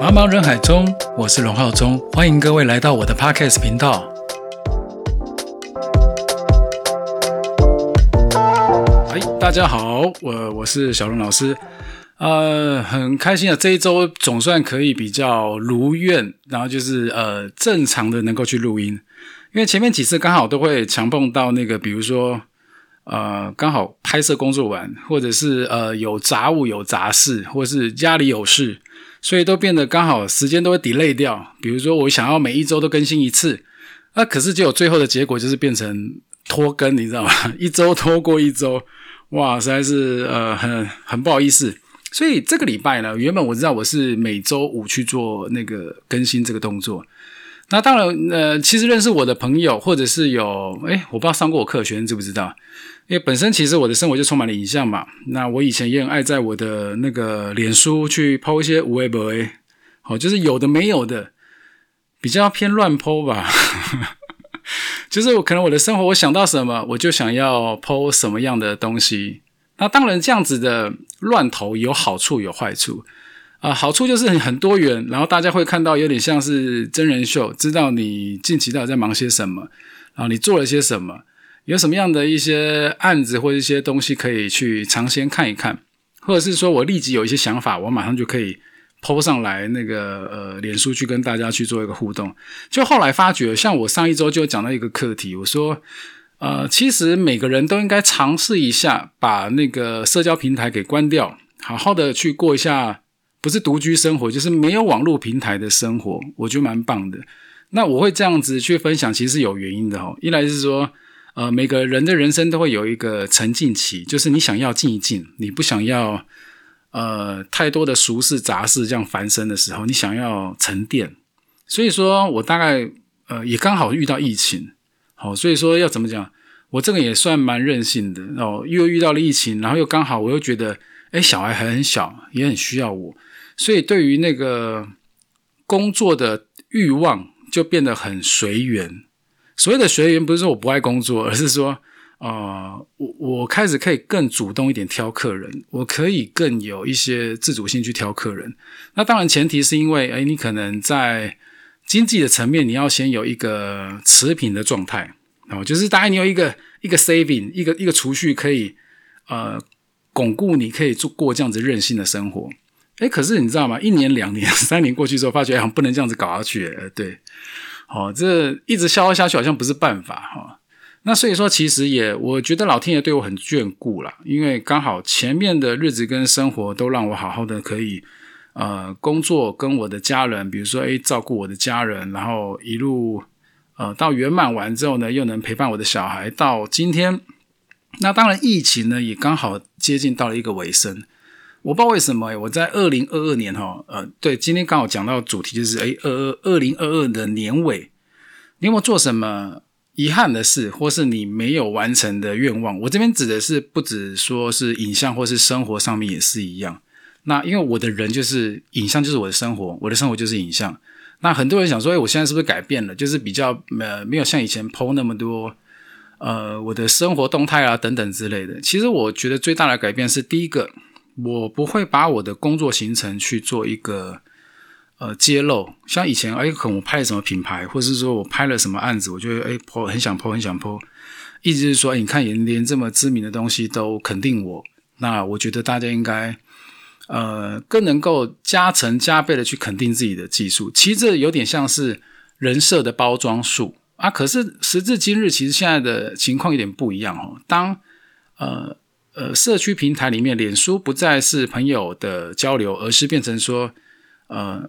茫茫人海中，我是龙浩中，欢迎各位来到我的 Podcast 频道。哎，大家好，我我是小龙老师，呃，很开心啊，这一周总算可以比较如愿，然后就是呃正常的能够去录音，因为前面几次刚好都会强碰到那个，比如说呃刚好拍摄工作完，或者是呃有杂物有杂事，或是家里有事。所以都变得刚好时间都会 delay 掉，比如说我想要每一周都更新一次，那可是就有最后的结果就是变成拖更，你知道吗？一周拖过一周，哇，实在是呃很很不好意思。所以这个礼拜呢，原本我知道我是每周五去做那个更新这个动作。那当然，呃，其实认识我的朋友，或者是有，哎，我不知道上过我课的学生知不知道？因为本身其实我的生活就充满了影像嘛。那我以前也很爱在我的那个脸书去抛一些无微博，好，就是有的没有的，比较偏乱抛吧。就是我可能我的生活，我想到什么，我就想要抛什么样的东西。那当然，这样子的乱投有好处有坏处。啊，好处就是很多元，然后大家会看到有点像是真人秀，知道你近期到底在忙些什么，然后你做了些什么，有什么样的一些案子或一些东西可以去尝鲜看一看，或者是说我立即有一些想法，我马上就可以抛上来那个呃脸书去跟大家去做一个互动。就后来发觉，像我上一周就讲到一个课题，我说呃，其实每个人都应该尝试一下把那个社交平台给关掉，好好的去过一下。不是独居生活，就是没有网络平台的生活，我觉得蛮棒的。那我会这样子去分享，其实是有原因的哈。一来是说，呃，每个人的人生都会有一个沉浸期，就是你想要静一静，你不想要呃太多的俗事杂事这样繁身的时候，你想要沉淀。所以说我大概呃也刚好遇到疫情，好，所以说要怎么讲，我这个也算蛮任性的哦，又遇到了疫情，然后又刚好我又觉得，哎，小孩还很小，也很需要我。所以，对于那个工作的欲望就变得很随缘。所谓的随缘，不是说我不爱工作，而是说，呃，我我开始可以更主动一点挑客人，我可以更有一些自主性去挑客人。那当然，前提是因为，哎，你可能在经济的层面，你要先有一个持平的状态，哦，就是大概你有一个一个 saving，一个一个储蓄，可以呃巩固你可以做过这样子任性的生活。哎，可是你知道吗？一年、两年、三年过去之后，发觉好像不能这样子搞下去。呃，对，好，这一直消耗下去好像不是办法哈。那所以说，其实也我觉得老天爷对我很眷顾啦，因为刚好前面的日子跟生活都让我好好的可以呃工作，跟我的家人，比如说哎照顾我的家人，然后一路呃到圆满完之后呢，又能陪伴我的小孩到今天。那当然，疫情呢也刚好接近到了一个尾声。我不知道为什么，我在二零二二年哈，呃，对，今天刚好讲到主题就是，哎，二二二零二二的年尾，你有没有做什么遗憾的事，或是你没有完成的愿望？我这边指的是不止说是影像，或是生活上面也是一样。那因为我的人就是影像，就是我的生活，我的生活就是影像。那很多人想说，哎，我现在是不是改变了？就是比较呃，没有像以前 PO 那么多，呃，我的生活动态啊等等之类的。其实我觉得最大的改变是第一个。我不会把我的工作行程去做一个呃揭露，像以前哎，可能我拍了什么品牌，或者是说我拍了什么案子，我觉得哎，po 很想 po 很想 po，意思是说，你看连连这么知名的东西都肯定我，那我觉得大家应该呃更能够加成加倍的去肯定自己的技术。其实这有点像是人设的包装术啊。可是时至今日，其实现在的情况有点不一样哦。当呃。呃，社区平台里面，脸书不再是朋友的交流，而是变成说，呃，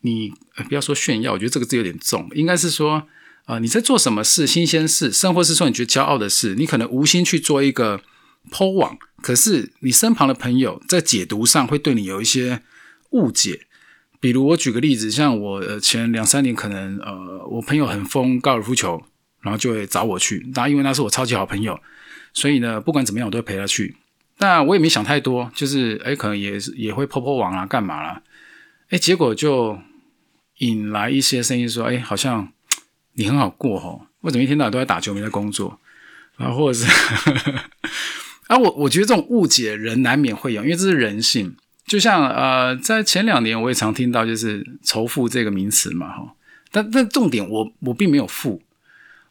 你不要说炫耀，我觉得这个字有点重，应该是说，呃，你在做什么事，新鲜事，甚或是说你觉得骄傲的事，你可能无心去做一个抛网，可是你身旁的朋友在解读上会对你有一些误解。比如我举个例子，像我前两三年，可能呃，我朋友很疯高尔夫球，然后就会找我去，那因为那是我超级好朋友。所以呢，不管怎么样，我都会陪他去。那我也没想太多，就是哎，可能也是也会破破网啊，干嘛啦？哎，结果就引来一些声音说，哎，好像你很好过哦，为什么一天到晚都在打球，没在工作？然后或者是 啊，我我觉得这种误解人难免会有，因为这是人性。就像呃，在前两年我也常听到就是仇富这个名词嘛，哈。但但重点我我并没有富，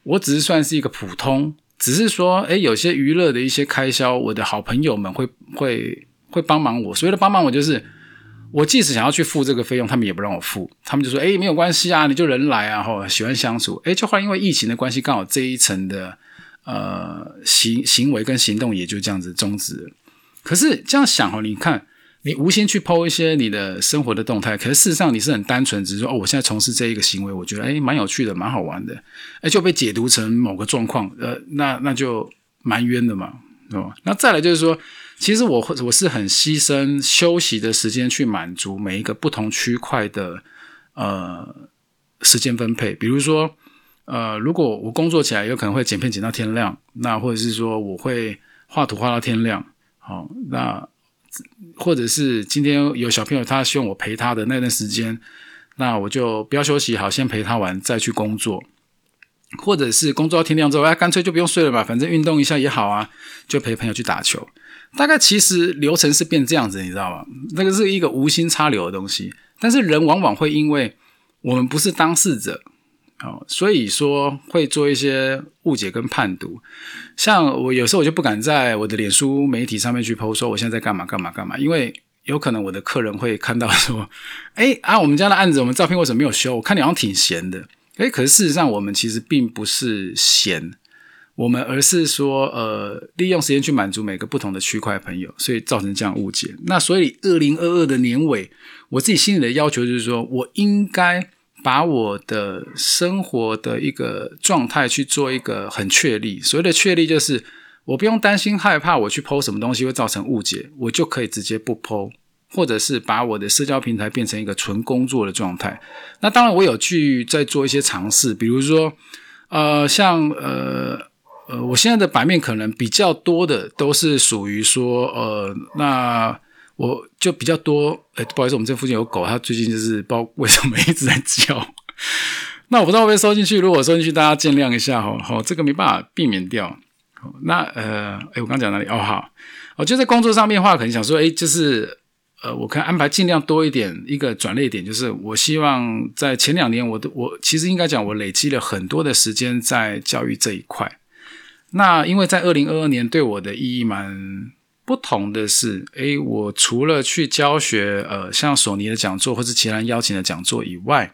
我只是算是一个普通，只是说，诶，有些娱乐的一些开销，我的好朋友们会会会帮忙我。所谓的帮忙我就是，我即使想要去付这个费用，他们也不让我付，他们就说，诶，没有关系啊，你就人来啊，哈，喜欢相处，诶，就后来因为疫情的关系，刚好这一层的呃行行为跟行动也就这样子终止了。可是这样想哦，你看。你无心去剖一些你的生活的动态，可是事实上你是很单纯，只是说哦，我现在从事这一个行为，我觉得诶蛮有趣的，蛮好玩的，诶就被解读成某个状况，呃，那那就蛮冤的嘛，对吧，那再来就是说，其实我会我是很牺牲休息的时间去满足每一个不同区块的呃时间分配，比如说呃，如果我工作起来有可能会剪片剪到天亮，那或者是说我会画图画到天亮，好，那。或者是今天有小朋友，他希望我陪他的那段时间，那我就不要休息好，先陪他玩，再去工作。或者是工作到天亮之后，哎，干脆就不用睡了吧，反正运动一下也好啊，就陪朋友去打球。大概其实流程是变这样子，你知道吗？那个是一个无心插柳的东西，但是人往往会因为我们不是当事者。哦，所以说会做一些误解跟判读，像我有时候我就不敢在我的脸书媒体上面去 PO 说我现在在干嘛干嘛干嘛，因为有可能我的客人会看到说，哎啊，我们家的案子我们照片为什么没有修？我看你好像挺闲的，哎，可是事实上我们其实并不是闲，我们而是说呃利用时间去满足每个不同的区块朋友，所以造成这样误解。那所以二零二二的年尾，我自己心里的要求就是说我应该。把我的生活的一个状态去做一个很确立，所谓的确立就是我不用担心害怕我去剖什么东西会造成误解，我就可以直接不剖，或者是把我的社交平台变成一个纯工作的状态。那当然我有去在做一些尝试，比如说呃像呃呃我现在的版面可能比较多的都是属于说呃那。我就比较多，哎，不好意思，我们这附近有狗，它最近就是不知道为什么一直在叫。那我不知道会不会收进去，如果收进去，大家见谅一下哈。好，这个没办法避免掉。那呃，哎，我刚讲哪里？哦，好，我就在工作上面话，可能想说，哎，就是呃，我可以安排尽量多一点。一个转捩点就是，我希望在前两年，我都我其实应该讲，我累积了很多的时间在教育这一块。那因为在二零二二年对我的意义蛮。不同的是，诶，我除了去教学，呃，像索尼的讲座或是其他人邀请的讲座以外，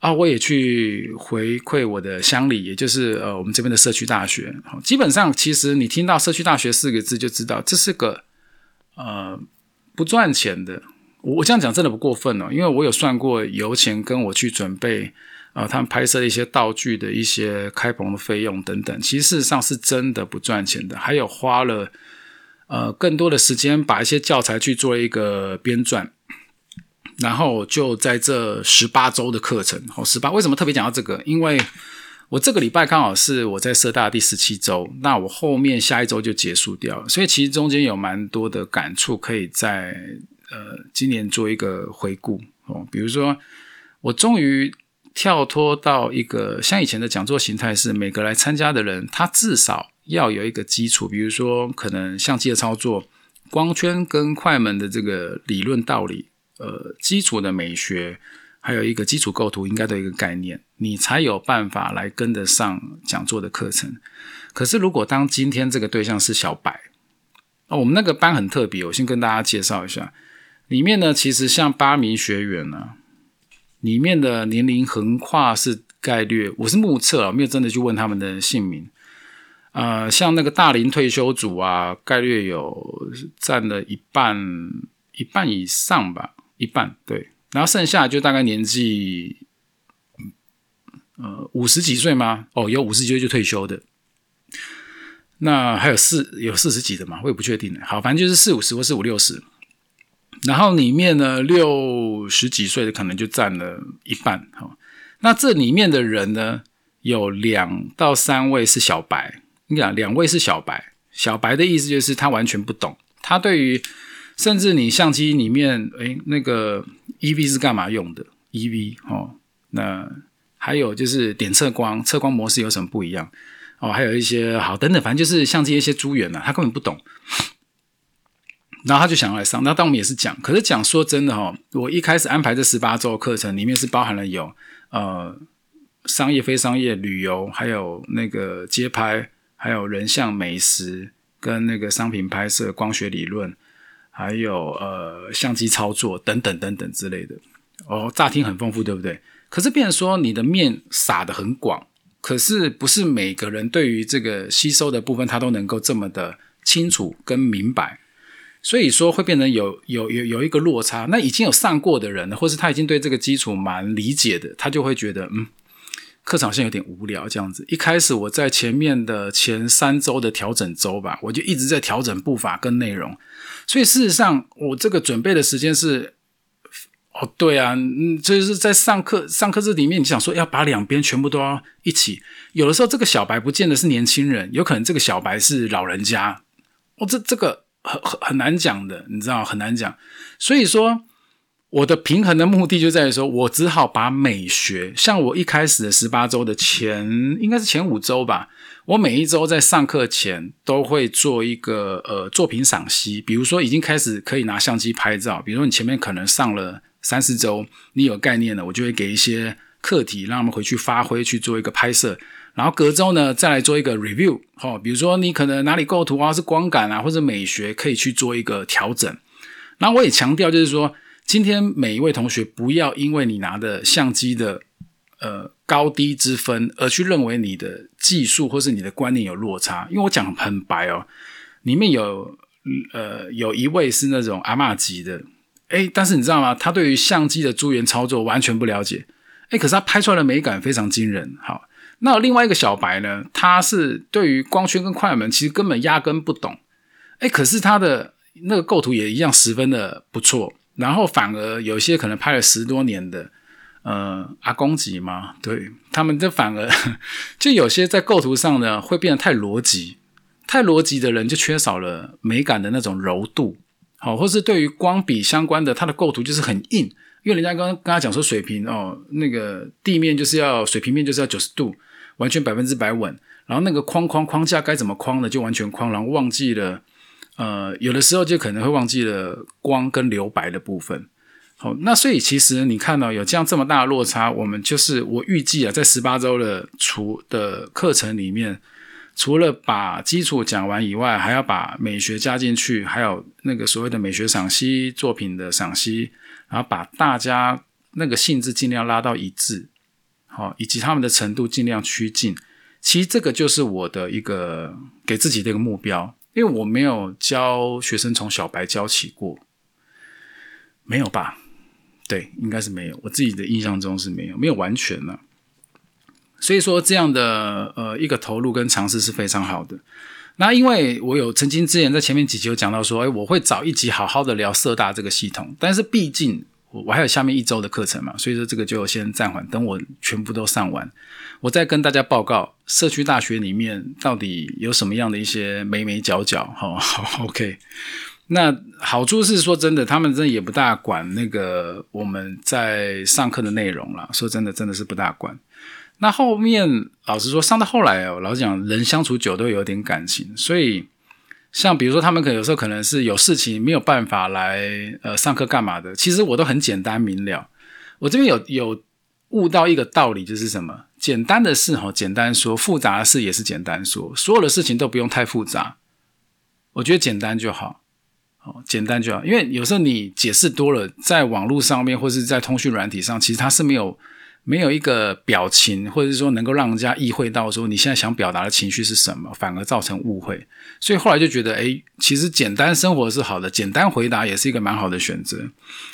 啊，我也去回馈我的乡里，也就是呃，我们这边的社区大学。基本上，其实你听到社区大学四个字，就知道这是个呃不赚钱的。我这样讲真的不过分哦，因为我有算过油钱，跟我去准备啊，他们拍摄的一些道具的一些开棚的费用等等，其实事实上是真的不赚钱的，还有花了。呃，更多的时间把一些教材去做一个编撰，然后就在这十八周的课程，好，十八为什么特别讲到这个？因为我这个礼拜刚好是我在社大第十七周，那我后面下一周就结束掉了，所以其实中间有蛮多的感触，可以在呃今年做一个回顾哦。比如说，我终于跳脱到一个像以前的讲座形态，是每个来参加的人，他至少。要有一个基础，比如说可能相机的操作、光圈跟快门的这个理论道理，呃，基础的美学，还有一个基础构图应该的一个概念，你才有办法来跟得上讲座的课程。可是如果当今天这个对象是小白，哦，我们那个班很特别，我先跟大家介绍一下，里面呢其实像八名学员呢，里面的年龄横跨是概率，我是目测啊，没有真的去问他们的姓名。呃，像那个大龄退休组啊，概率有占了一半，一半以上吧，一半对。然后剩下就大概年纪，呃，五十几岁吗？哦，有五十几岁就退休的。那还有四有四十几的嘛？我也不确定。好，反正就是四五十或四五六十。然后里面呢，六十几岁的可能就占了一半。好，那这里面的人呢，有两到三位是小白。你讲两位是小白，小白的意思就是他完全不懂，他对于甚至你相机里面，诶那个 E V 是干嘛用的？E V 哦，那还有就是点测光，测光模式有什么不一样？哦，还有一些好等等，反正就是像这些一些资源呢，他根本不懂。然后他就想要来上，那当我们也是讲，可是讲说真的哈，我一开始安排这十八周课程里面是包含了有呃商业、非商业、旅游，还有那个街拍，还有人像美食跟那个商品拍摄、光学理论，还有呃相机操作等等等等之类的。哦，乍听很丰富，对不对？可是变成说你的面撒的很广，可是不是每个人对于这个吸收的部分，他都能够这么的清楚跟明白。所以说会变成有有有有一个落差。那已经有上过的人，或是他已经对这个基础蛮理解的，他就会觉得嗯，课程好像有点无聊这样子。一开始我在前面的前三周的调整周吧，我就一直在调整步伐跟内容。所以事实上，我这个准备的时间是，哦，对啊，嗯，就是在上课上课这里面，你想说要把两边全部都要一起。有的时候这个小白不见得是年轻人，有可能这个小白是老人家。哦，这这个。很很很难讲的，你知道很难讲，所以说我的平衡的目的就在于说，我只好把美学，像我一开始的十八周的前，应该是前五周吧，我每一周在上课前都会做一个呃作品赏析，比如说已经开始可以拿相机拍照，比如说你前面可能上了三四周，你有概念了，我就会给一些课题让他们回去发挥去做一个拍摄。然后隔周呢，再来做一个 review，哈，比如说你可能哪里构图啊，是光感啊，或者美学，可以去做一个调整。然后我也强调，就是说，今天每一位同学不要因为你拿的相机的呃高低之分，而去认为你的技术或是你的观念有落差。因为我讲很白哦，里面有呃有一位是那种阿玛级的，诶，但是你知道吗？他对于相机的珠源操作完全不了解，诶，可是他拍出来的美感非常惊人，好。那另外一个小白呢，他是对于光圈跟快门其实根本压根不懂，哎，可是他的那个构图也一样十分的不错，然后反而有些可能拍了十多年的，呃，阿公级嘛，对他们这反而 就有些在构图上呢会变得太逻辑，太逻辑的人就缺少了美感的那种柔度，好，或是对于光比相关的，它的构图就是很硬，因为人家刚刚跟他讲说水平哦，那个地面就是要水平面就是要九十度。完全百分之百稳，然后那个框框框架该怎么框的就完全框，然后忘记了，呃，有的时候就可能会忘记了光跟留白的部分。好，那所以其实你看到有这样这么大的落差，我们就是我预计啊，在十八周的除的课程里面，除了把基础讲完以外，还要把美学加进去，还有那个所谓的美学赏析作品的赏析，然后把大家那个性质尽量拉到一致。好，以及他们的程度尽量趋近，其实这个就是我的一个给自己的一个目标，因为我没有教学生从小白教起过，没有吧？对，应该是没有，我自己的印象中是没有，没有完全呢。所以说这样的呃一个投入跟尝试是非常好的。那因为我有曾经之前在前面几集有讲到说，哎，我会找一集好好的聊色大这个系统，但是毕竟。我还有下面一周的课程嘛，所以说这个就先暂缓，等我全部都上完，我再跟大家报告社区大学里面到底有什么样的一些眉眉角角。好，OK。那好处是说真的，他们真的也不大管那个我们在上课的内容了。说真的，真的是不大管。那后面老实说，上到后来哦，老实讲，人相处久都有点感情，所以。像比如说，他们可能有时候可能是有事情没有办法来呃上课干嘛的，其实我都很简单明了。我这边有有悟到一个道理，就是什么？简单的事哈，简单说；复杂的事也是简单说。所有的事情都不用太复杂，我觉得简单就好，哦，简单就好。因为有时候你解释多了，在网络上面或是在通讯软体上，其实它是没有。没有一个表情，或者是说能够让人家意会到说你现在想表达的情绪是什么，反而造成误会。所以后来就觉得，哎，其实简单生活是好的，简单回答也是一个蛮好的选择。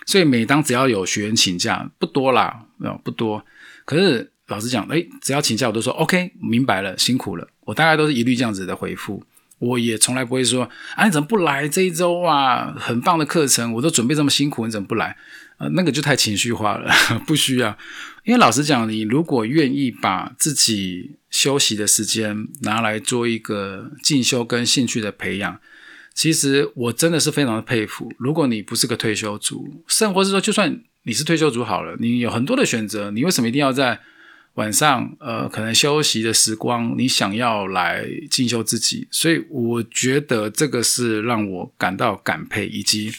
所以每当只要有学员请假，不多啦，不多。可是老实讲，哎，只要请假，我都说 OK，明白了，辛苦了。我大概都是一律这样子的回复。我也从来不会说，啊，你怎么不来这一周啊？很棒的课程，我都准备这么辛苦，你怎么不来？呃，那个就太情绪化了，不需要。因为老实讲，你如果愿意把自己休息的时间拿来做一个进修跟兴趣的培养，其实我真的是非常的佩服。如果你不是个退休族，甚或是说，就算你是退休族好了，你有很多的选择，你为什么一定要在晚上呃可能休息的时光，你想要来进修自己，所以我觉得这个是让我感到感佩，以及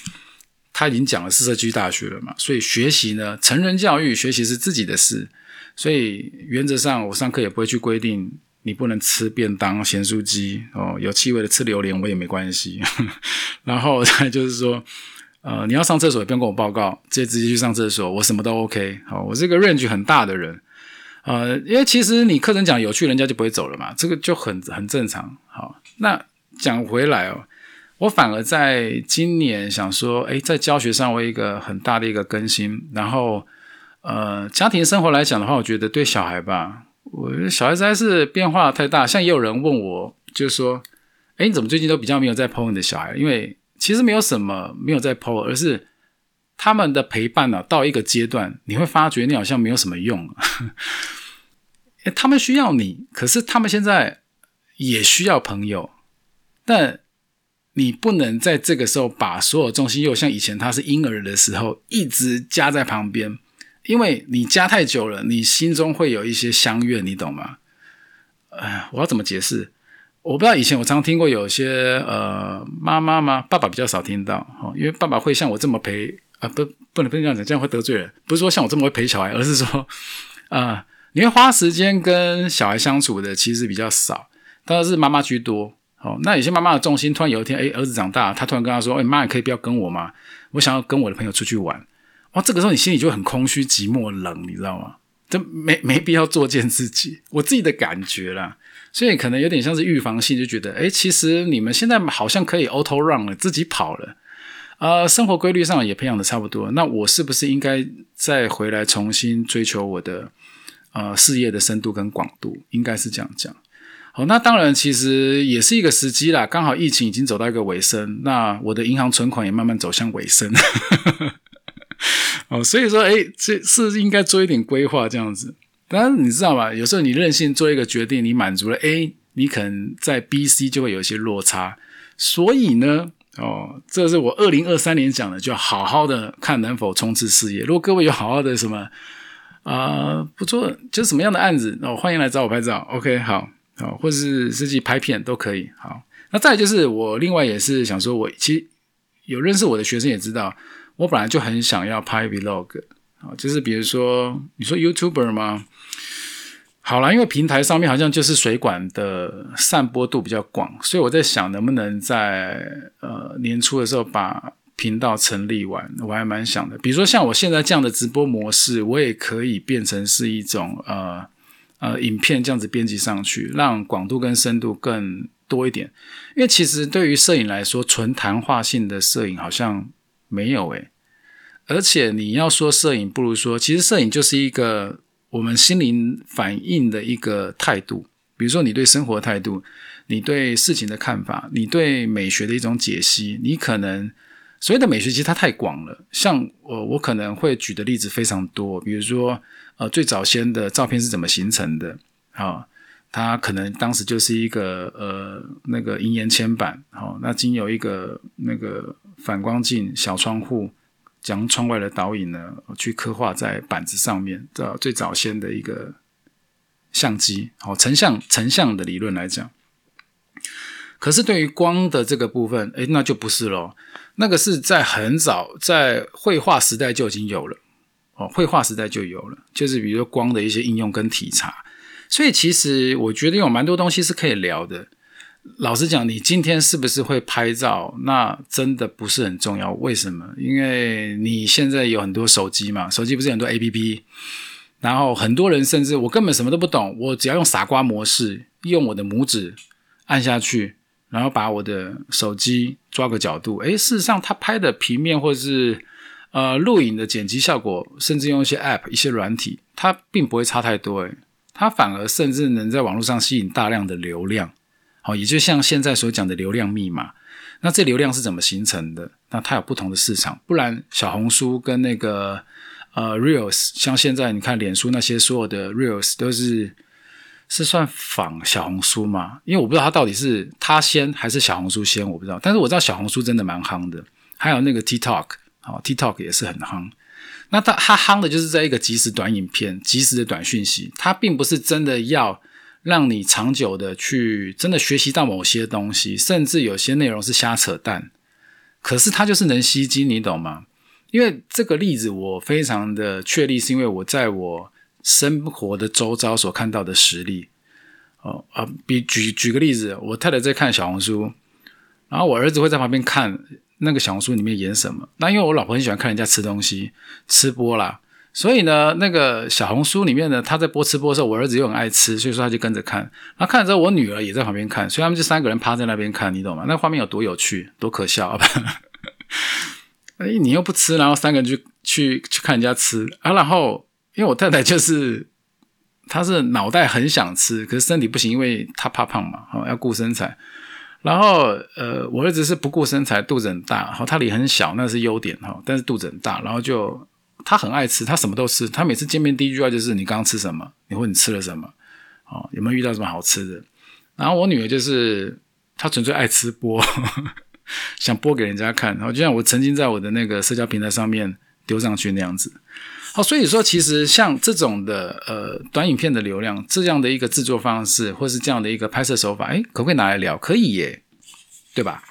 他已经讲了四社区大学了嘛，所以学习呢，成人教育学习是自己的事，所以原则上我上课也不会去规定你不能吃便当、咸酥鸡哦，有气味的吃榴莲我也没关系，然后再就是说。呃，你要上厕所也不用跟我报告，直接直接去上厕所，我什么都 OK。好，我是个 range 很大的人，呃，因为其实你课程讲有趣，人家就不会走了嘛，这个就很很正常。好，那讲回来哦，我反而在今年想说，诶，在教学上我有一个很大的一个更新，然后呃，家庭生活来讲的话，我觉得对小孩吧，我觉得小孩子还是变化太大。像也有人问我，就是说，诶，你怎么最近都比较没有在 p o 你的小孩？因为其实没有什么没有在 PO，而是他们的陪伴呢，到一个阶段，你会发觉你好像没有什么用。他们需要你，可是他们现在也需要朋友，但你不能在这个时候把所有重心又像以前他是婴儿的时候一直加在旁边，因为你加太久了，你心中会有一些相怨，你懂吗？哎，我要怎么解释？我不知道以前我常听过有些呃妈妈吗？爸爸比较少听到哦，因为爸爸会像我这么陪啊，不不能不能这样讲，这样会得罪人。不是说像我这么会陪小孩，而是说啊，你会花时间跟小孩相处的其实比较少，当然是妈妈居多。哦，那有些妈妈的重心突然有一天，哎，儿子长大，他突然跟他说，哎，妈，你可以不要跟我吗？我想要跟我的朋友出去玩。哇，这个时候你心里就很空虚、寂寞、冷，你知道吗？这没没必要作践自己，我自己的感觉啦。所以可能有点像是预防性，就觉得，哎，其实你们现在好像可以 auto run 了，自己跑了，呃，生活规律上也培养的差不多，那我是不是应该再回来重新追求我的呃事业的深度跟广度？应该是这样讲。好，那当然其实也是一个时机啦，刚好疫情已经走到一个尾声，那我的银行存款也慢慢走向尾声。哦，所以说，哎，这是应该做一点规划这样子。当然，你知道吗？有时候你任性做一个决定，你满足了 A，你可能在 B、C 就会有一些落差。所以呢，哦，这是我二零二三年讲的，就好好的看能否冲刺事业。如果各位有好好的什么啊，不错，就什么样的案子，哦，欢迎来找我拍照。OK，好，好，或者是自己拍片都可以。好，那再就是我另外也是想说，我其实有认识我的学生也知道，我本来就很想要拍 Vlog。啊，就是比如说，你说 YouTuber 吗？好了，因为平台上面好像就是水管的散播度比较广，所以我在想能不能在呃年初的时候把频道成立完，我还蛮想的。比如说像我现在这样的直播模式，我也可以变成是一种呃呃影片这样子编辑上去，让广度跟深度更多一点。因为其实对于摄影来说，纯谈话性的摄影好像没有诶。而且你要说摄影，不如说，其实摄影就是一个我们心灵反应的一个态度。比如说，你对生活态度，你对事情的看法，你对美学的一种解析。你可能所谓的美学，其实它太广了。像我，我可能会举的例子非常多。比如说，呃，最早先的照片是怎么形成的？啊，它可能当时就是一个呃那个银盐铅板，好，那经由一个那个反光镜小窗户。将窗外的倒影呢，去刻画在板子上面，这最早先的一个相机，好成像成像的理论来讲。可是对于光的这个部分，诶，那就不是咯。那个是在很早在绘画时代就已经有了，哦，绘画时代就有了，就是比如说光的一些应用跟体察。所以其实我觉得有蛮多东西是可以聊的。老实讲，你今天是不是会拍照？那真的不是很重要。为什么？因为你现在有很多手机嘛，手机不是很多 A P P，然后很多人甚至我根本什么都不懂，我只要用傻瓜模式，用我的拇指按下去，然后把我的手机抓个角度，诶，事实上他拍的平面或者是呃录影的剪辑效果，甚至用一些 App 一些软体，它并不会差太多，诶，它反而甚至能在网络上吸引大量的流量。好，也就像现在所讲的流量密码，那这流量是怎么形成的？那它有不同的市场，不然小红书跟那个呃 Reels，像现在你看脸书那些所有的 Reels 都是是算仿小红书吗？因为我不知道它到底是它先还是小红书先，我不知道。但是我知道小红书真的蛮夯的，还有那个 TikTok，好 TikTok 也是很夯。那他他夯的就是这一个即时短影片、即时的短讯息，它并不是真的要让你长久的去真的学习到某些东西，甚至有些内容是瞎扯淡。可是它就是能吸睛，你懂吗？因为这个例子我非常的确立，是因为我在我生活的周遭所看到的实例。哦啊，比举举个例子，我太太在看小红书，然后我儿子会在旁边看那个小红书里面演什么。那因为我老婆很喜欢看人家吃东西，吃播啦，所以呢，那个小红书里面呢，他在播吃播的时候，我儿子又很爱吃，所以说他就跟着看。然后看了之后，我女儿也在旁边看，所以他们就三个人趴在那边看，你懂吗？那画面有多有趣，多可笑啊！哎，你又不吃，然后三个人去去去看人家吃啊，然后因为我太太就是。他是脑袋很想吃，可是身体不行，因为他怕胖嘛，哦，要顾身材。然后，呃，我儿子是不顾身材，肚子很大，好，他脸很小，那是优点哈，但是肚子很大。然后就他很爱吃，他什么都吃。他每次见面第一句话就是：“你刚刚吃什么？你问你吃了什么？哦，有没有遇到什么好吃的？”然后我女儿就是她纯粹爱吃播，想播给人家看。然后就像我曾经在我的那个社交平台上面丢上去那样子。好，所以说其实像这种的呃短影片的流量，这样的一个制作方式，或是这样的一个拍摄手法，哎，可不可以拿来聊？可以耶，对吧？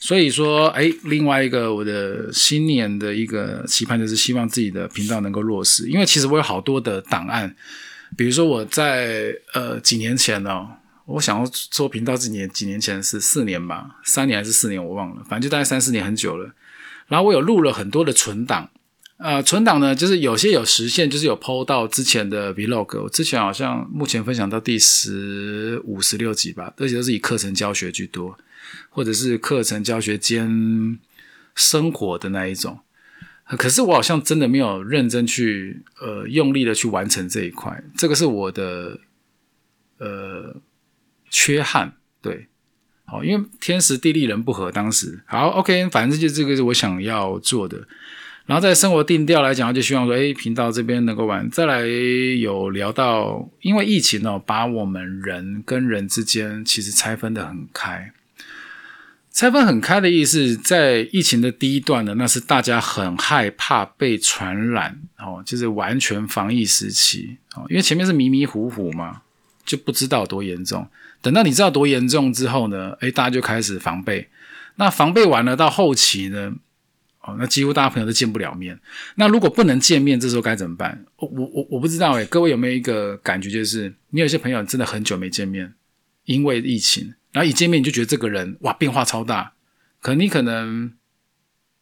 所以说，哎，另外一个我的新年的一个期盼就是希望自己的频道能够落实，因为其实我有好多的档案，比如说我在呃几年前呢，我想要做频道，几年几年前是四年吧，三年还是四年我忘了，反正就大概三四年很久了。然后我有录了很多的存档。呃，存档呢，就是有些有实现，就是有 PO 到之前的 Vlog。我之前好像目前分享到第十五、十六集吧，而且都是以课程教学居多，或者是课程教学兼生活的那一种。可是我好像真的没有认真去呃用力的去完成这一块，这个是我的呃缺憾。对，好，因为天时地利人不和，当时好 OK，反正就这个是我想要做的。然后在生活定调来讲，就希望说，哎，频道这边能够玩。再来有聊到，因为疫情哦，把我们人跟人之间其实拆分的很开。拆分很开的意思，在疫情的第一段呢，那是大家很害怕被传染哦，就是完全防疫时期哦，因为前面是迷迷糊糊嘛，就不知道多严重。等到你知道多严重之后呢，哎，大家就开始防备。那防备完了，到后期呢？哦，那几乎大家朋友都见不了面。那如果不能见面，这时候该怎么办？我我我不知道诶，各位有没有一个感觉，就是你有些朋友真的很久没见面，因为疫情，然后一见面你就觉得这个人哇变化超大。可你可能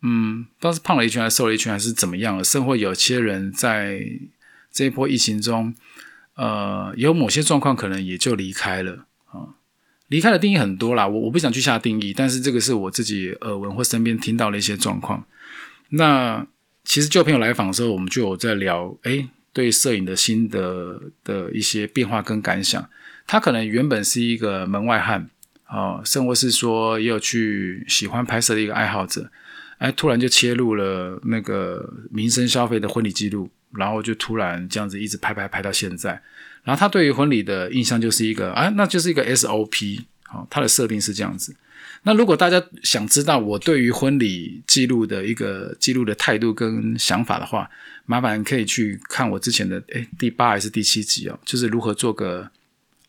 嗯，不知道是胖了一圈还是瘦了一圈还是怎么样了。甚或有些人在这一波疫情中，呃，有某些状况可能也就离开了。离开的定义很多啦，我我不想去下定义，但是这个是我自己耳闻或身边听到的一些状况。那其实旧朋友来访的时候，我们就有在聊，哎，对摄影的心得的一些变化跟感想。他可能原本是一个门外汉，哦，甚或是说也有去喜欢拍摄的一个爱好者，哎，突然就切入了那个民生消费的婚礼记录，然后就突然这样子一直拍拍拍到现在。然后他对于婚礼的印象就是一个啊，那就是一个 SOP，好，他的设定是这样子。那如果大家想知道我对于婚礼记录的一个记录的态度跟想法的话，麻烦可以去看我之前的诶第八还是第七集哦，就是如何做个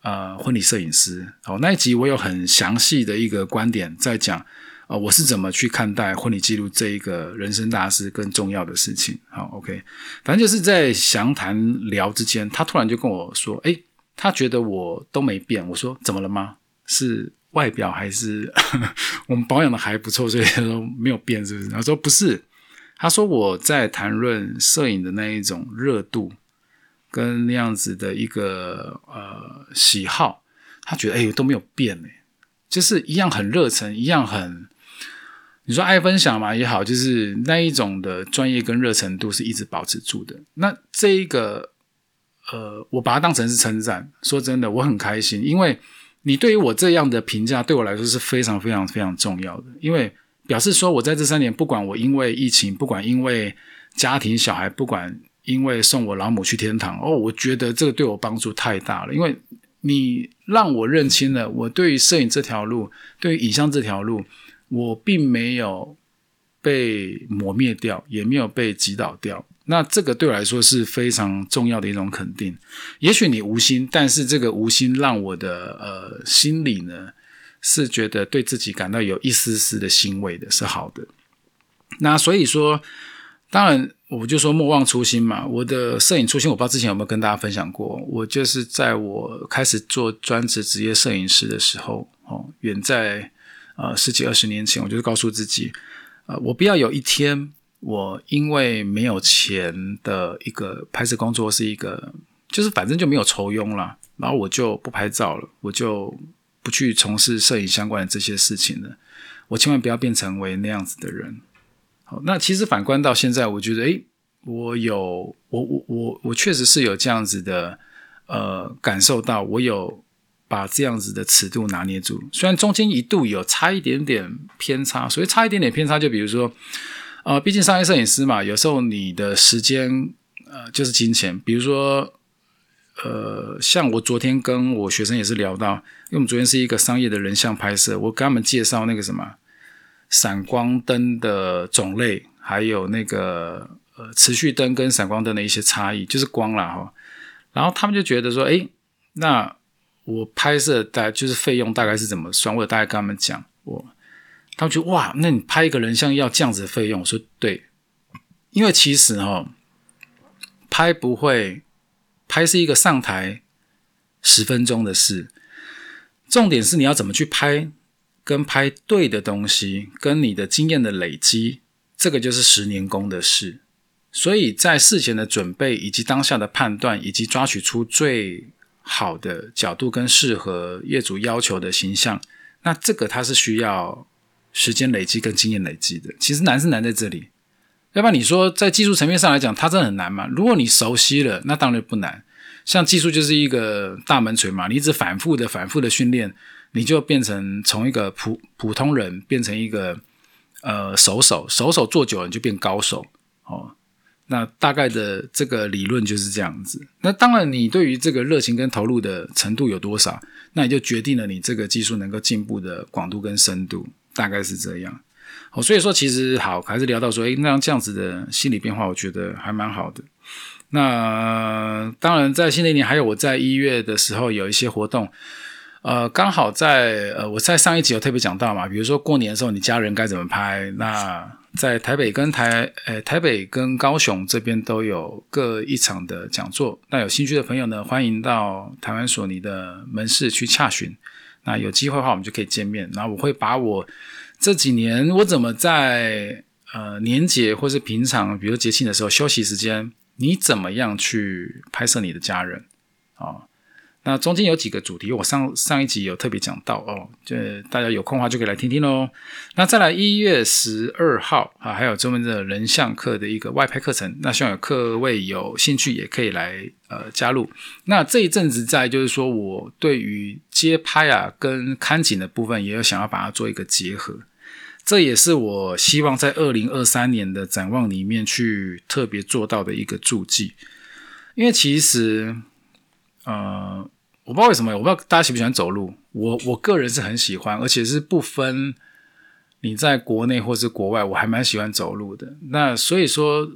呃婚礼摄影师。好，那一集我有很详细的一个观点在讲。啊，我是怎么去看待婚礼记录这一个人生大事更重要的事情？好，OK，反正就是在详谈聊之间，他突然就跟我说：“哎，他觉得我都没变。”我说：“怎么了吗？是外表还是 我们保养的还不错，所以说没有变，是不是？”他说：“不是。”他说：“我在谈论摄影的那一种热度跟那样子的一个呃喜好，他觉得哎都没有变哎，就是一样很热忱，一样很。”你说爱分享嘛也好，就是那一种的专业跟热程度是一直保持住的。那这一个，呃，我把它当成是称赞。说真的，我很开心，因为你对于我这样的评价，对我来说是非常非常非常重要的。因为表示说我在这三年，不管我因为疫情，不管因为家庭小孩，不管因为送我老母去天堂，哦，我觉得这个对我帮助太大了。因为你让我认清了我对于摄影这条路，对于影像这条路。我并没有被磨灭掉，也没有被击倒掉。那这个对我来说是非常重要的一种肯定。也许你无心，但是这个无心让我的呃心里呢是觉得对自己感到有一丝丝的欣慰的，是好的。那所以说，当然我就说莫忘初心嘛。我的摄影初心，我不知道之前有没有跟大家分享过。我就是在我开始做专职职业摄影师的时候，哦，远在呃十几二十年前，我就是告诉自己，呃，我不要有一天。我因为没有钱的一个拍摄工作是一个，就是反正就没有酬庸了，然后我就不拍照了，我就不去从事摄影相关的这些事情了。我千万不要变成为那样子的人。好，那其实反观到现在，我觉得，诶，我有，我我我我确实是有这样子的，呃，感受到我有把这样子的尺度拿捏住，虽然中间一度有差一点点偏差，所以差一点点偏差，就比如说。啊，毕竟商业摄影师嘛，有时候你的时间呃就是金钱。比如说，呃，像我昨天跟我学生也是聊到，因为我们昨天是一个商业的人像拍摄，我跟他们介绍那个什么闪光灯的种类，还有那个呃持续灯跟闪光灯的一些差异，就是光了哈。然后他们就觉得说，哎，那我拍摄大就是费用大概是怎么算？我大概跟他们讲我。他们觉得哇，那你拍一个人像要这样子的费用？我说对，因为其实哈，拍不会，拍是一个上台十分钟的事，重点是你要怎么去拍，跟拍对的东西，跟你的经验的累积，这个就是十年功的事。所以在事前的准备，以及当下的判断，以及抓取出最好的角度跟适合业主要求的形象，那这个它是需要。时间累积跟经验累积的，其实难是难在这里。要不然你说在技术层面上来讲，它真的很难吗？如果你熟悉了，那当然不难。像技术就是一个大门锤嘛，你一直反复的、反复的训练，你就变成从一个普普通人变成一个呃手手，手手做久了你就变高手哦。那大概的这个理论就是这样子。那当然，你对于这个热情跟投入的程度有多少，那也就决定了你这个技术能够进步的广度跟深度。大概是这样，哦，所以说其实好，还是聊到说，诶，那这样子的心理变化，我觉得还蛮好的。那当然，在新的一年，还有我在一月的时候有一些活动，呃，刚好在呃，我在上一集有特别讲到嘛，比如说过年的时候，你家人该怎么拍？那在台北跟台，诶，台北跟高雄这边都有各一场的讲座。那有兴趣的朋友呢，欢迎到台湾索尼的门市去洽询。那有机会的话，我们就可以见面。然后我会把我这几年我怎么在呃年节或是平常，比如节庆的时候休息时间，你怎么样去拍摄你的家人啊？那中间有几个主题，我上上一集有特别讲到哦，就大家有空的话就可以来听听喽。那再来一月十二号啊，还有专门的人像课的一个外拍课程，那希望有各位有兴趣也可以来呃加入。那这一阵子在就是说我对于街拍啊跟看景的部分，也有想要把它做一个结合，这也是我希望在二零二三年的展望里面去特别做到的一个注记，因为其实。呃，我不知道为什么，我不知道大家喜不喜欢走路。我我个人是很喜欢，而且是不分你在国内或是国外，我还蛮喜欢走路的。那所以说，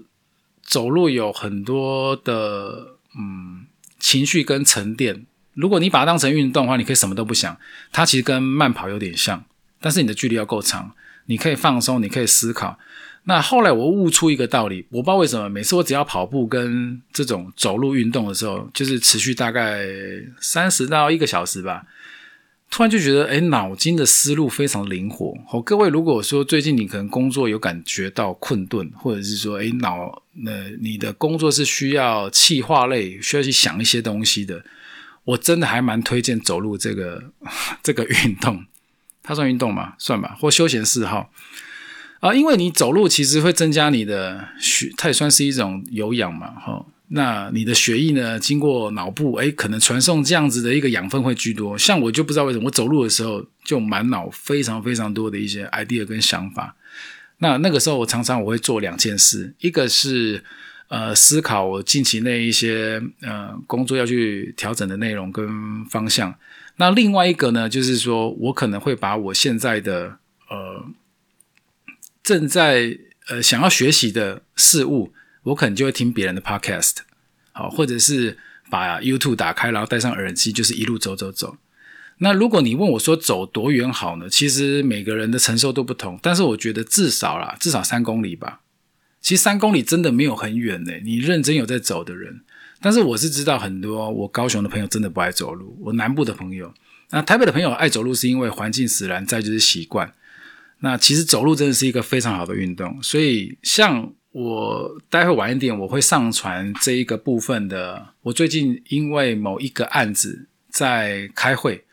走路有很多的嗯情绪跟沉淀。如果你把它当成运动的话，你可以什么都不想。它其实跟慢跑有点像，但是你的距离要够长，你可以放松，你可以思考。那后来我悟出一个道理，我不知道为什么，每次我只要跑步跟这种走路运动的时候，就是持续大概三十到一个小时吧，突然就觉得，哎，脑筋的思路非常灵活。好，各位，如果说最近你可能工作有感觉到困顿，或者是说，哎，脑呃你的工作是需要气化类，需要去想一些东西的，我真的还蛮推荐走路这个 这个运动。它算运动吗？算吧，或休闲嗜好。啊，因为你走路其实会增加你的血，它也算是一种有氧嘛，哈。那你的血液呢，经过脑部，诶，可能传送这样子的一个养分会居多。像我就不知道为什么，我走路的时候就满脑非常非常多的一些 idea 跟想法。那那个时候我常常我会做两件事，一个是呃思考我近期内一些呃工作要去调整的内容跟方向。那另外一个呢，就是说我可能会把我现在的。正在呃想要学习的事物，我可能就会听别人的 podcast，好，或者是把 YouTube 打开，然后戴上耳机，就是一路走走走。那如果你问我说走多远好呢？其实每个人的承受都不同，但是我觉得至少啦，至少三公里吧。其实三公里真的没有很远呢，你认真有在走的人。但是我是知道很多我高雄的朋友真的不爱走路，我南部的朋友，那台北的朋友爱走路是因为环境使然，再就是习惯。那其实走路真的是一个非常好的运动，所以像我待会晚一点我会上传这一个部分的。我最近因为某一个案子在开会，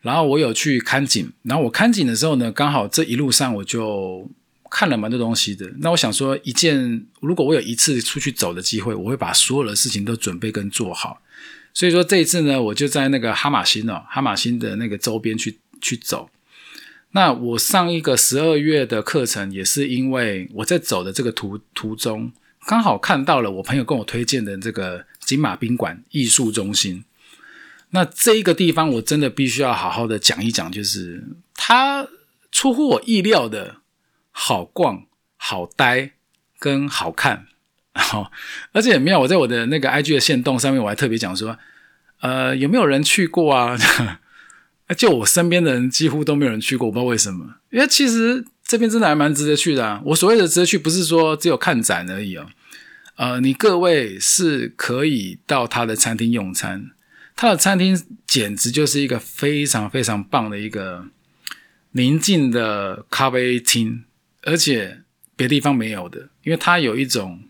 然后我有去看景，然后我看景的时候呢，刚好这一路上我就。看了蛮多东西的，那我想说，一件如果我有一次出去走的机会，我会把所有的事情都准备跟做好。所以说这一次呢，我就在那个哈马星哦，哈马星的那个周边去去走。那我上一个十二月的课程，也是因为我在走的这个途途中，刚好看到了我朋友跟我推荐的这个金马宾馆艺术中心。那这一个地方，我真的必须要好好的讲一讲，就是它出乎我意料的。好逛、好呆跟好看，好，而且也妙。我在我的那个 IG 的线动上面，我还特别讲说，呃，有没有人去过啊？就我身边的人几乎都没有人去过，我不知道为什么。因为其实这边真的还蛮值得去的。啊。我所谓的值得去，不是说只有看展而已哦。呃，你各位是可以到他的餐厅用餐，他的餐厅简直就是一个非常非常棒的一个宁静的咖啡厅。而且别地方没有的，因为它有一种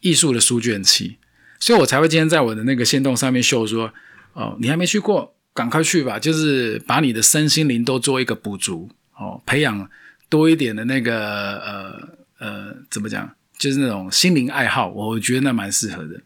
艺术的书卷气，所以我才会今天在我的那个线动上面秀说，哦，你还没去过，赶快去吧，就是把你的身心灵都做一个补足，哦，培养多一点的那个呃呃，怎么讲，就是那种心灵爱好，我觉得那蛮适合的。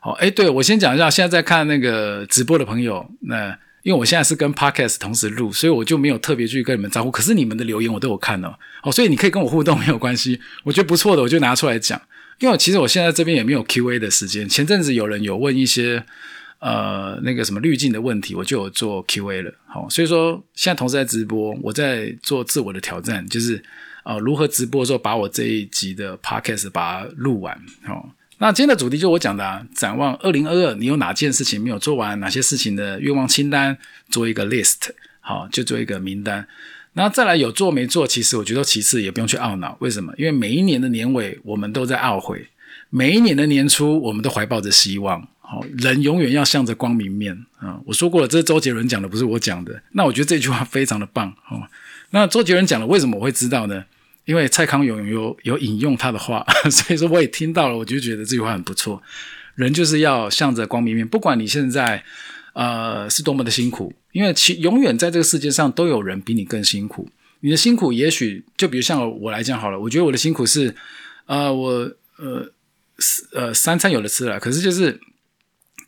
好，哎，对我先讲一下，现在在看那个直播的朋友，那。因为我现在是跟 Podcast 同时录，所以我就没有特别去跟你们招呼。可是你们的留言我都有看哦，哦，所以你可以跟我互动没有关系。我觉得不错的，我就拿出来讲。因为其实我现在这边也没有 Q&A 的时间。前阵子有人有问一些呃那个什么滤镜的问题，我就有做 Q&A 了。好，所以说现在同时在直播，我在做自我的挑战，就是呃如何直播的时候把我这一集的 Podcast 把它录完。好。那今天的主题就我讲的，啊，展望二零二二，你有哪件事情没有做完？哪些事情的愿望清单做一个 list，好，就做一个名单。那再来有做没做，其实我觉得其次也不用去懊恼。为什么？因为每一年的年尾我们都在懊悔，每一年的年初我们都怀抱着希望。好，人永远要向着光明面啊！我说过了，这是周杰伦讲的，不是我讲的。那我觉得这句话非常的棒。哦，那周杰伦讲的，为什么我会知道呢？因为蔡康永有有引用他的话，所以说我也听到了，我就觉得这句话很不错。人就是要向着光明面，不管你现在呃是多么的辛苦，因为其永远在这个世界上都有人比你更辛苦。你的辛苦也许就比如像我来讲好了，我觉得我的辛苦是呃我呃呃三餐有的吃了，可是就是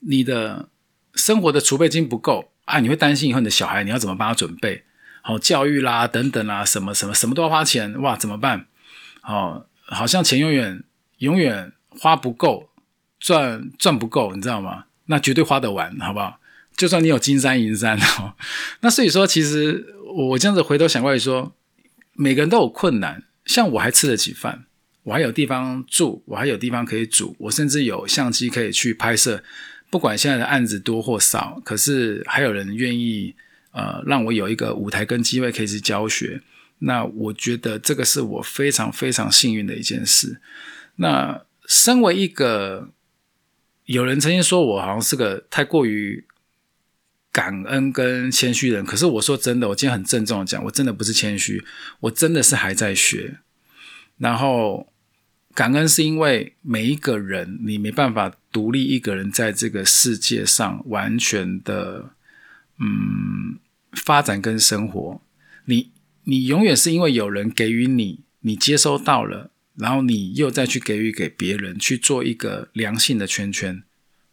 你的生活的储备金不够啊，你会担心以后你的小孩你要怎么帮他准备。哦，教育啦，等等啦，什么什么什么都要花钱，哇，怎么办？哦，好像钱永远永远花不够，赚赚不够，你知道吗？那绝对花得完，好不好？就算你有金山银山哦，那所以说，其实我这样子回头想过来说，每个人都有困难，像我还吃得起饭，我还有地方住，我还有地方可以煮，我甚至有相机可以去拍摄，不管现在的案子多或少，可是还有人愿意。呃，让我有一个舞台跟机会可以去教学，那我觉得这个是我非常非常幸运的一件事。那身为一个有人曾经说我好像是个太过于感恩跟谦虚人，可是我说真的，我今天很郑重的讲，我真的不是谦虚，我真的是还在学。然后感恩是因为每一个人，你没办法独立一个人在这个世界上完全的，嗯。发展跟生活，你你永远是因为有人给予你，你接收到了，然后你又再去给予给别人，去做一个良性的圈圈，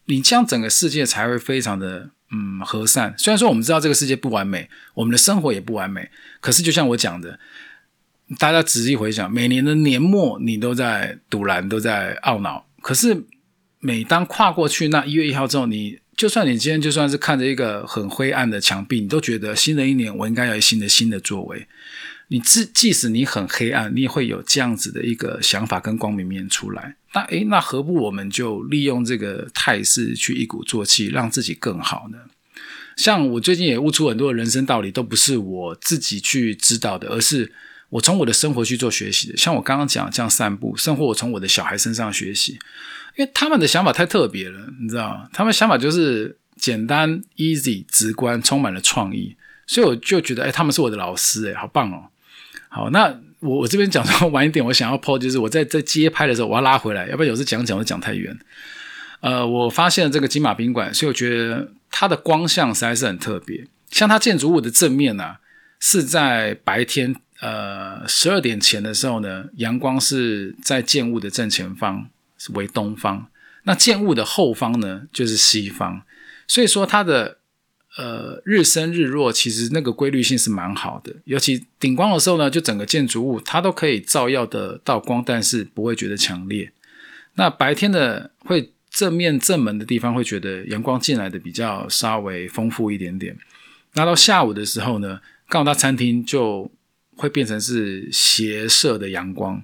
你这样整个世界才会非常的嗯和善。虽然说我们知道这个世界不完美，我们的生活也不完美，可是就像我讲的，大家仔细回想，每年的年末你都在堵拦，都在懊恼，可是每当跨过去那一月一号之后，你。就算你今天就算是看着一个很灰暗的墙壁，你都觉得新的一年我应该有新的新的作为。你即即使你很黑暗，你也会有这样子的一个想法跟光明面出来。那诶，那何不我们就利用这个态势去一鼓作气，让自己更好呢？像我最近也悟出很多人生道理，都不是我自己去知道的，而是我从我的生活去做学习的。像我刚刚讲这样散步，生活我从我的小孩身上学习，因为他们的想法太特别了，你知道吗他们想法就是简单、easy、直观，充满了创意，所以我就觉得，哎，他们是我的老师，哎，好棒哦。好，那我我这边讲说 晚一点，我想要 p 就是我在在街拍的时候，我要拉回来，要不然有时讲讲我讲太远。呃，我发现了这个金马宾馆，所以我觉得它的光向实在是很特别。像它建筑物的正面呢，是在白天，呃，十二点前的时候呢，阳光是在建物的正前方，是为东方。那建物的后方呢，就是西方。所以说它的呃日升日落，其实那个规律性是蛮好的。尤其顶光的时候呢，就整个建筑物它都可以照耀的到光，但是不会觉得强烈。那白天的会。正面正门的地方会觉得阳光进来的比较稍微丰富一点点，那到下午的时候呢，刚好到餐厅就会变成是斜射的阳光，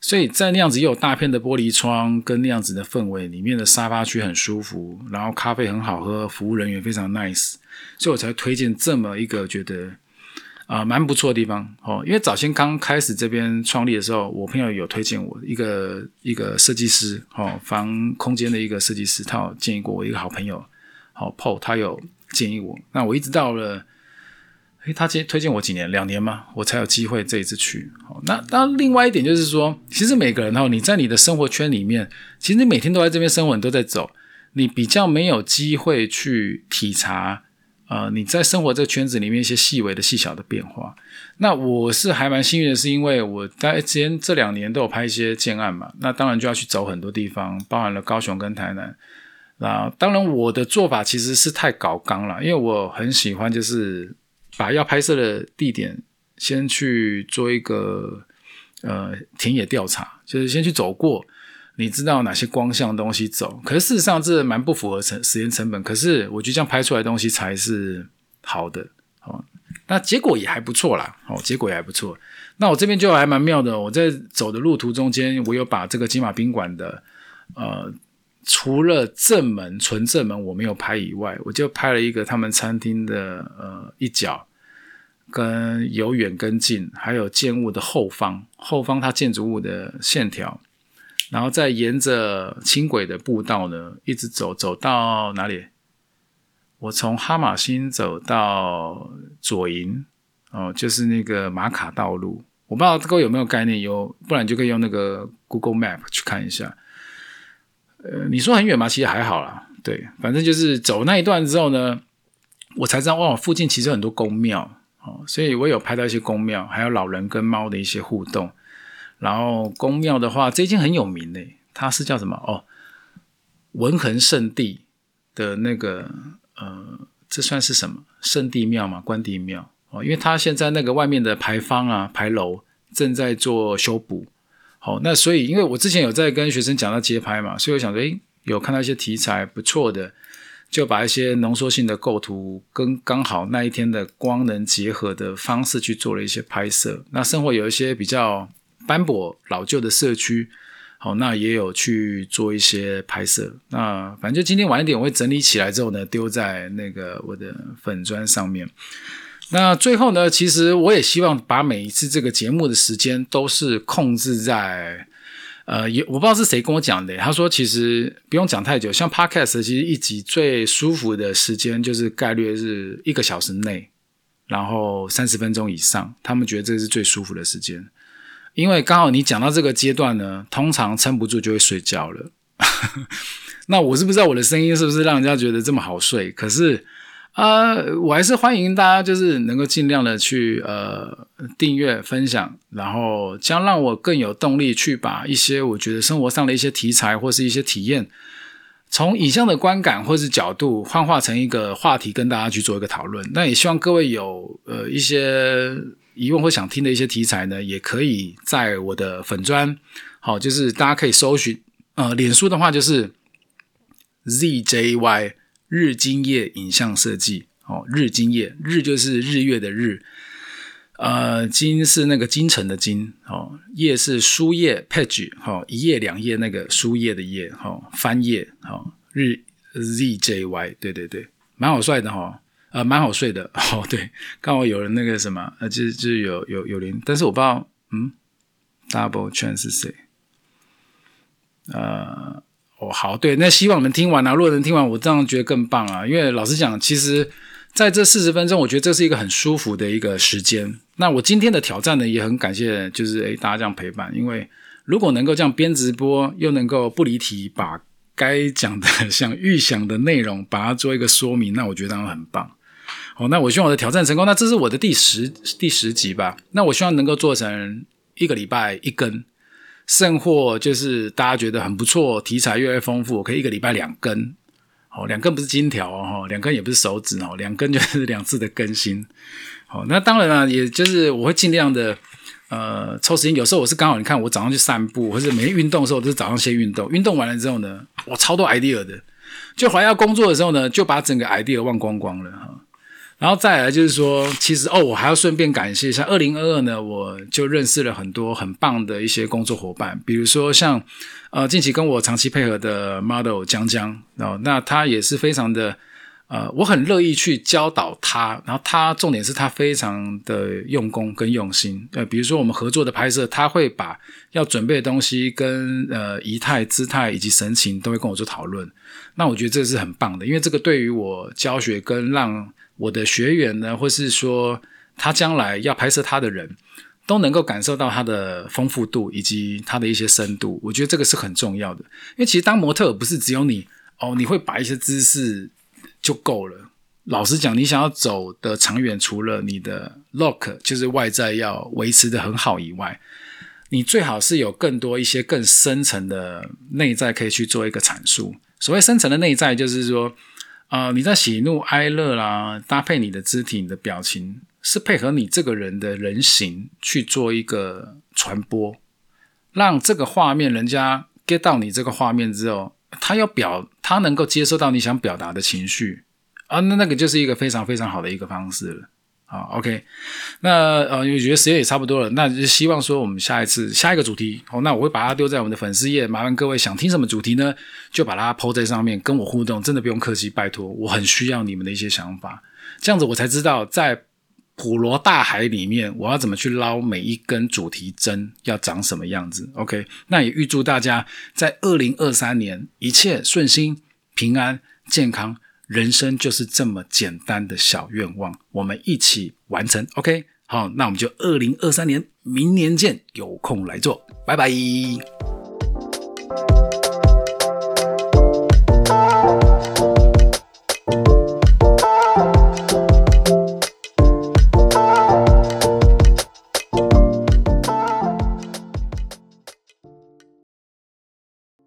所以在那样子又有大片的玻璃窗跟那样子的氛围里面的沙发区很舒服，然后咖啡很好喝，服务人员非常 nice，所以我才推荐这么一个觉得。啊，蛮不错的地方哦。因为早先刚开始这边创立的时候，我朋友有推荐我一个一个设计师哦，房空间的一个设计师，他有建议过我一个好朋友，好 Paul，他有建议我。那我一直到了，诶，他建推荐我几年，两年吗，我才有机会这一次去。好，那当，另外一点就是说，其实每个人哈，你在你的生活圈里面，其实你每天都在这边生活，你都在走，你比较没有机会去体察。呃，你在生活这个圈子里面一些细微的细小的变化，那我是还蛮幸运的，是因为我在之前这两年都有拍一些建案嘛，那当然就要去走很多地方，包含了高雄跟台南。那当然我的做法其实是太搞纲了，因为我很喜欢就是把要拍摄的地点先去做一个呃田野调查，就是先去走过。你知道哪些光向东西走？可是事实上这蛮不符合成时间成本。可是我觉得这样拍出来东西才是好的，哦，那结果也还不错啦，哦，结果也还不错。那我这边就还蛮妙的，我在走的路途中间，我有把这个金马宾馆的，呃，除了正门纯正门我没有拍以外，我就拍了一个他们餐厅的呃一角，跟由远跟近，还有建物的后方，后方它建筑物的线条。然后再沿着轻轨的步道呢，一直走，走到哪里？我从哈马星走到左营，哦，就是那个马卡道路。我不知道各位有没有概念，有，不然就可以用那个 Google Map 去看一下。呃，你说很远吗？其实还好啦。对，反正就是走那一段之后呢，我才知道哇，附近其实很多宫庙哦，所以我有拍到一些宫庙，还有老人跟猫的一些互动。然后宫庙的话，这间很有名诶，它是叫什么？哦，文衡圣地的那个呃，这算是什么圣地庙嘛？关帝庙哦，因为它现在那个外面的牌坊啊、牌楼正在做修补。好，那所以因为我之前有在跟学生讲到街拍嘛，所以我想说，诶，有看到一些题材不错的，就把一些浓缩性的构图跟刚好那一天的光能结合的方式去做了一些拍摄。那生活有一些比较。斑驳老旧的社区，好，那也有去做一些拍摄。那反正就今天晚一点，我会整理起来之后呢，丢在那个我的粉砖上面。那最后呢，其实我也希望把每一次这个节目的时间都是控制在，呃，也我不知道是谁跟我讲的，他说其实不用讲太久，像 Podcast 其实一集最舒服的时间就是概率是一个小时内，然后三十分钟以上，他们觉得这是最舒服的时间。因为刚好你讲到这个阶段呢，通常撑不住就会睡觉了。那我是不知道我的声音是不是让人家觉得这么好睡？可是啊，我还是欢迎大家就是能够尽量的去呃订阅分享，然后将让我更有动力去把一些我觉得生活上的一些题材或是一些体验，从影像的观感或是角度幻化成一个话题，跟大家去做一个讨论。那也希望各位有呃一些。疑问或想听的一些题材呢，也可以在我的粉砖，好，就是大家可以搜寻，呃，脸书的话就是 ZJY 日金夜影像设计，哦，日金夜日就是日月的日，呃，金是那个京城的金，哦，夜是书页 page，哦，一页两页那个书页的页，哦，翻页，哦，日 zjy，对对对，蛮好帅的哈，呃，蛮好睡的，哦，对，刚好有人那个什么，呃，就就是有有有人，但是我不知道，嗯，double 圈是谁？呃，哦，好，对，那希望你们听完啊，如果能听完，我这样觉得更棒啊，因为老实讲，其实。在这四十分钟，我觉得这是一个很舒服的一个时间。那我今天的挑战呢，也很感谢，就是诶大家这样陪伴。因为如果能够这样边直播，又能够不离题，把该讲的、想预想的内容，把它做一个说明，那我觉得当然很棒。好，那我希望我的挑战成功。那这是我的第十第十集吧？那我希望能够做成一个礼拜一根，剩货就是大家觉得很不错，题材越来越丰富，我可以一个礼拜两根。哦，两根不是金条哦，两根也不是手指哦，两根就是两次的更新。好，那当然了，也就是我会尽量的呃抽时间。有时候我是刚好你看，我早上去散步，或者每天运动的时候，我都是早上先运动。运动完了之后呢，我超多 idea 的，就还要工作的时候呢，就把整个 idea 忘光光了哈。然后再来就是说，其实哦，我还要顺便感谢一下，二零二二呢，我就认识了很多很棒的一些工作伙伴，比如说像呃近期跟我长期配合的 model 江江哦，那他也是非常的呃，我很乐意去教导他，然后他重点是他非常的用功跟用心，呃，比如说我们合作的拍摄，他会把要准备的东西跟呃仪态、姿态以及神情都会跟我做讨论，那我觉得这是很棒的，因为这个对于我教学跟让我的学员呢，或是说他将来要拍摄他的人，都能够感受到他的丰富度以及他的一些深度。我觉得这个是很重要的，因为其实当模特不是只有你哦，你会摆一些姿势就够了。老实讲，你想要走的长远，除了你的 look 就是外在要维持的很好以外，你最好是有更多一些更深层的内在可以去做一个阐述。所谓深层的内在，就是说。啊，你在喜怒哀乐啦，搭配你的肢体、你的表情，是配合你这个人的人形去做一个传播，让这个画面人家 get 到你这个画面之后，他要表，他能够接收到你想表达的情绪，啊，那那个就是一个非常非常好的一个方式了。好，OK，那呃，我觉得时间也差不多了，那就希望说我们下一次下一个主题，好，那我会把它丢在我们的粉丝页，麻烦各位想听什么主题呢，就把它抛在上面跟我互动，真的不用客气，拜托，我很需要你们的一些想法，这样子我才知道在普罗大海里面我要怎么去捞每一根主题针要长什么样子，OK，那也预祝大家在二零二三年一切顺心、平安、健康。人生就是这么简单的小愿望，我们一起完成。OK，好，那我们就二零二三年明年见，有空来做，拜拜。